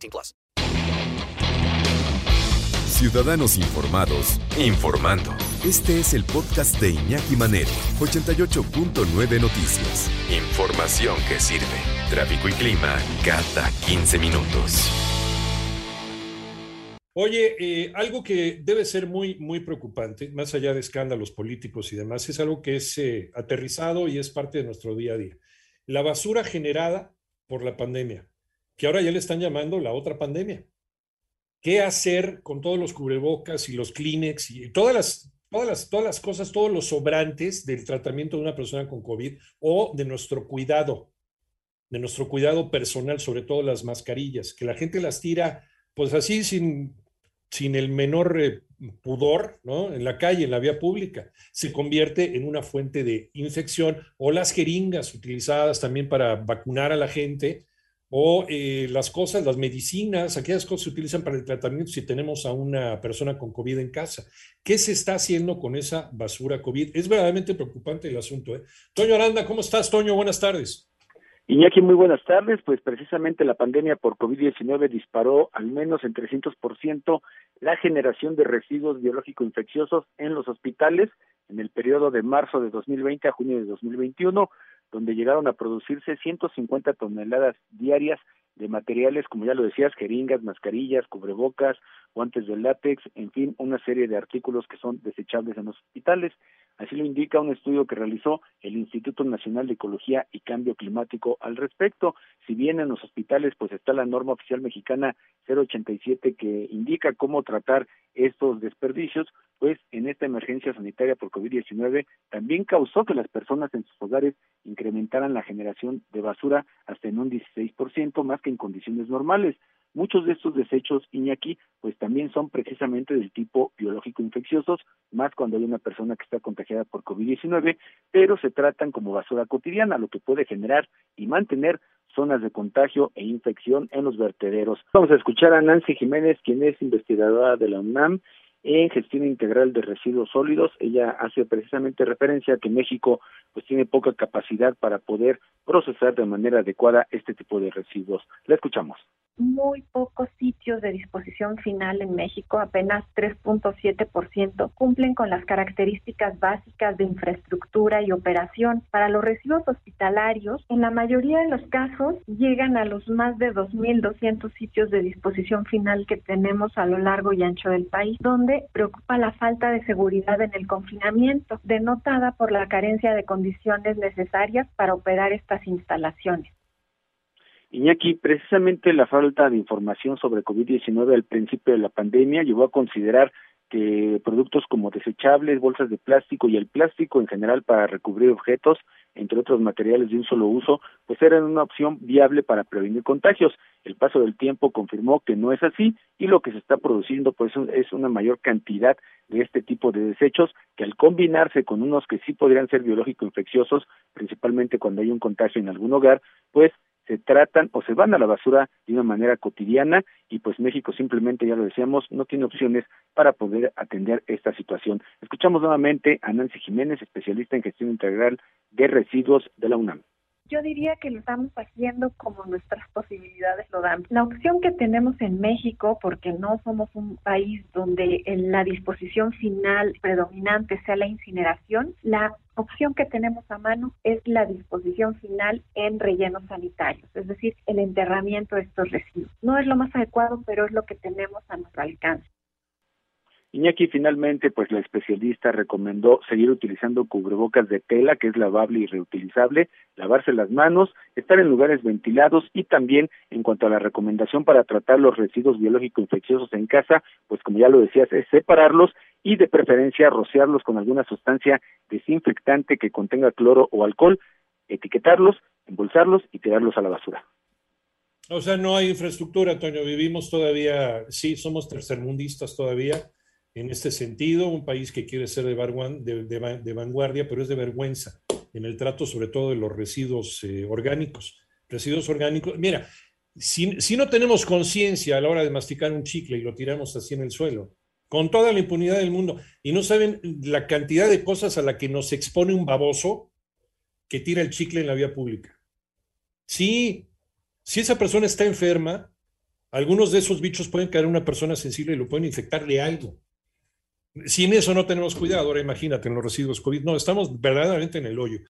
18 plus. Ciudadanos informados, informando. Este es el podcast de Iñaki Manero, 88.9 Noticias. Información que sirve. Tráfico y clima cada 15 minutos. Oye, eh, algo que debe ser muy, muy preocupante, más allá de escándalos políticos y demás, es algo que es eh, aterrizado y es parte de nuestro día a día. La basura generada por la pandemia, que ahora ya le están llamando la otra pandemia. ¿Qué hacer con todos los cubrebocas y los Kleenex y todas las, todas las, todas las cosas, todos los sobrantes del tratamiento de una persona con COVID o de nuestro cuidado, de nuestro cuidado personal, sobre todo las mascarillas, que la gente las tira pues así sin, sin el menor eh, pudor, ¿no? En la calle, en la vía pública, se convierte en una fuente de infección o las jeringas utilizadas también para vacunar a la gente o eh, las cosas, las medicinas, aquellas cosas se utilizan para el tratamiento si tenemos a una persona con COVID en casa. ¿Qué se está haciendo con esa basura COVID? Es verdaderamente preocupante el asunto. ¿eh? Toño Aranda, ¿cómo estás, Toño? Buenas tardes. Iñaki, muy buenas tardes. Pues precisamente la pandemia por COVID-19 disparó al menos en 300% la generación de residuos biológicos infecciosos en los hospitales en el periodo de marzo de 2020 a junio de 2021, donde llegaron a producirse 150 toneladas diarias de materiales, como ya lo decías, jeringas, mascarillas, cubrebocas, guantes de látex, en fin, una serie de artículos que son desechables en los hospitales. Así lo indica un estudio que realizó el Instituto Nacional de Ecología y Cambio Climático al respecto. Si bien en los hospitales pues está la norma oficial mexicana 087 que indica cómo tratar estos desperdicios, pues en esta emergencia sanitaria por COVID-19 también causó que las personas en sus hogares incrementaran la generación de basura hasta en un 16% más que en condiciones normales. Muchos de estos desechos, Iñaki, pues también son precisamente del tipo biológico infecciosos, más cuando hay una persona que está contagiada por COVID-19, pero se tratan como basura cotidiana, lo que puede generar y mantener zonas de contagio e infección en los vertederos. Vamos a escuchar a Nancy Jiménez, quien es investigadora de la UNAM en gestión integral de residuos sólidos. Ella hace precisamente referencia a que México pues tiene poca capacidad para poder procesar de manera adecuada este tipo de residuos. La escuchamos muy pocos sitios de disposición final en México, apenas 3.7%, cumplen con las características básicas de infraestructura y operación. Para los residuos hospitalarios, en la mayoría de los casos llegan a los más de 2.200 sitios de disposición final que tenemos a lo largo y ancho del país, donde preocupa la falta de seguridad en el confinamiento, denotada por la carencia de condiciones necesarias para operar estas instalaciones. Iñaki, precisamente la falta de información sobre COVID-19 al principio de la pandemia llevó a considerar que productos como desechables, bolsas de plástico y el plástico en general para recubrir objetos, entre otros materiales de un solo uso, pues eran una opción viable para prevenir contagios. El paso del tiempo confirmó que no es así y lo que se está produciendo pues es una mayor cantidad de este tipo de desechos que al combinarse con unos que sí podrían ser biológico infecciosos, principalmente cuando hay un contagio en algún hogar, pues se tratan o se van a la basura de una manera cotidiana y pues México simplemente, ya lo decíamos, no tiene opciones para poder atender esta situación. Escuchamos nuevamente a Nancy Jiménez, especialista en gestión integral de residuos de la UNAM. Yo diría que lo estamos haciendo como nuestras posibilidades lo dan. La opción que tenemos en México, porque no somos un país donde en la disposición final predominante sea la incineración, la opción que tenemos a mano es la disposición final en rellenos sanitarios, es decir, el enterramiento de estos residuos. No es lo más adecuado, pero es lo que tenemos a nuestro alcance. Iñaki finalmente, pues la especialista recomendó seguir utilizando cubrebocas de tela, que es lavable y reutilizable, lavarse las manos, estar en lugares ventilados y también en cuanto a la recomendación para tratar los residuos biológicos infecciosos en casa, pues como ya lo decías, es separarlos y de preferencia rociarlos con alguna sustancia desinfectante que contenga cloro o alcohol, etiquetarlos, embolsarlos y tirarlos a la basura. O sea, no hay infraestructura, Toño. Vivimos todavía, sí, somos tercermundistas todavía en este sentido, un país que quiere ser de, vanguardia, pero es de vergüenza en el trato sobre todo de los residuos eh, orgánicos. Residuos orgánicos, mira, si, si no tenemos conciencia a la hora de masticar un chicle y lo tiramos así en el suelo, con toda la impunidad del mundo, y no saben la cantidad de cosas a la que nos expone un baboso que tira el chicle en la vía pública. Sí, si esa persona está enferma, algunos de esos bichos pueden caer en una persona sensible y lo pueden infectarle algo. Si en eso no tenemos cuidado, ahora imagínate en los residuos COVID, no, estamos verdaderamente en el hoyo.